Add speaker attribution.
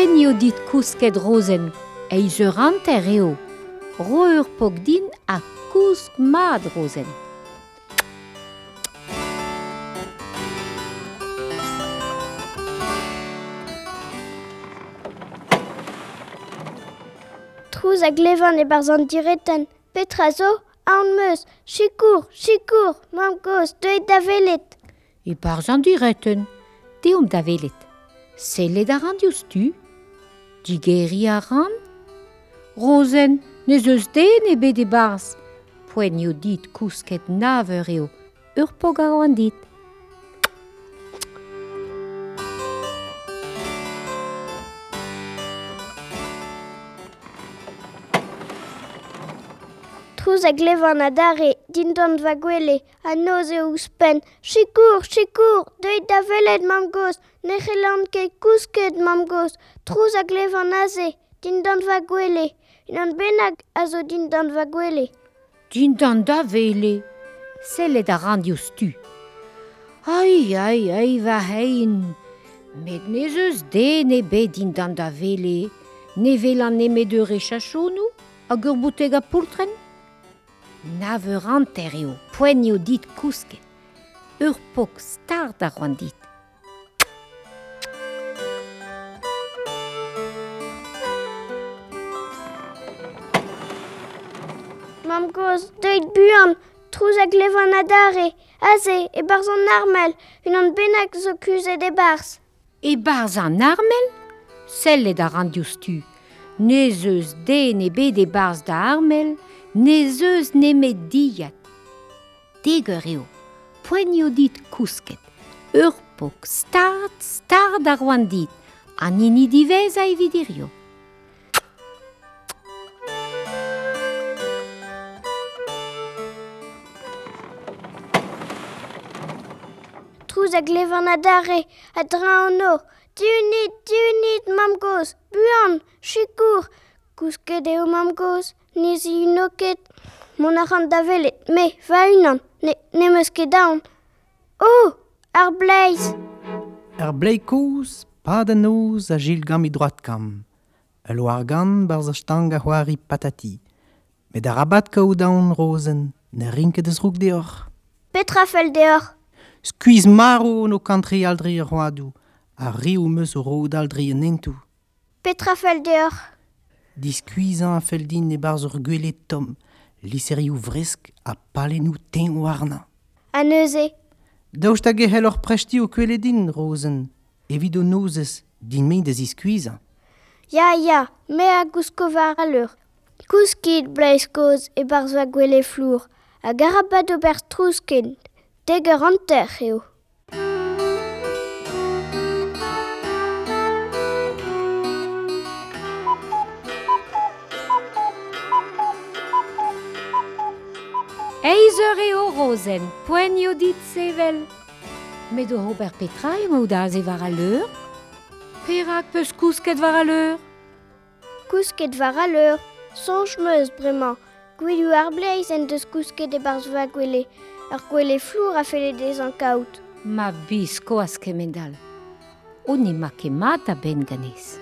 Speaker 1: poen eo dit kousket rozen, eiz ur anter eo. Ro ur pok din a kousk mad rozen.
Speaker 2: Trouz a glevan e barzan direten, petra zo, an meus, chikour, chikour, mam goz, deuet da velet.
Speaker 1: E barzan direten, deom da velet. Sellet a randioz tu digeri a ran Rozen, ne zeus den e bet e barz, poent dit kousket naver eo, ur pog a oan dit.
Speaker 2: trouz a glevan a dare, din don va gwele, a noz e ouspen. Chikour, chikour, deuit da velet mam goz, nechelant ket kousket mam goz, trouz a glevan a ze, din don va gwele, unan benag a zo din don va gwele.
Speaker 1: Din don da vele, sellet a randi tu. Ai, ai, ai, va hein, met ne zeus de ne be din don da vele, ne velan ne me de rechachou nou, ur bouteg a poultren? Naveranter eo, poenio dit kousket. Ur pok star da roan dit.
Speaker 2: Mam goz, deuit buan, trouz hag levan adare, aze, e barz an armel, unan bennak zo kuz e de barz.
Speaker 1: E barz an armel Sellet a randioù stu. Ne zeus den e bet e barz da armel, ne zeus nemet diat. Deger eo, poenio dit kousket, ur pok, start, start ar oan dit, an ini divez a evidirio.
Speaker 2: Trouz a glevan a dare, a dra an o, diunit, diunit, mam goz, buan, chikour, kousket eo mam koz, ne zi uno ket. Mon a ran da velet, me, va unan, ne, ne meus ket daon. Oh, ar bleiz
Speaker 3: Ar bleiz koz, pa da noz a jil gam i droat kam. A loar gan barz a stang a c'hoari patati. Met a rabat kao daon rozen, ne rinket eus rouk deoc'h.
Speaker 2: Petra fel deoc'h
Speaker 3: Skuiz maro no kantri aldri a c'hoadou, a riou meus o road aldri an entou.
Speaker 2: Petra fel deoc'h
Speaker 3: diskuizan a fel din e barz ur gwelet tom, liserioù vresk a palenou ten warna.
Speaker 2: A neuze.
Speaker 3: Daoust a gehel ur prechti o kwelet din, Rosen, evit o nozes, din mein da ziskuizan.
Speaker 2: Ya, ya, me a gouskovar a leur. Kouskid bleiz koz e barz va gwele flour, a garabad ober trousken, deger anter eo.
Speaker 1: Eizeur eo rozen, poenio dit sevel. Met o Robert Petra eo da ze war a leur? Perak peus kousket war a leur?
Speaker 2: Kousket war a leur, sonch meus bremañ. Gwillu ar bleiz en deus kousket e barz va gwele. Ar gwele flour a fele dez an kaout.
Speaker 1: Ma bis koas kemendal. O ne ma ket mat a ben ganez.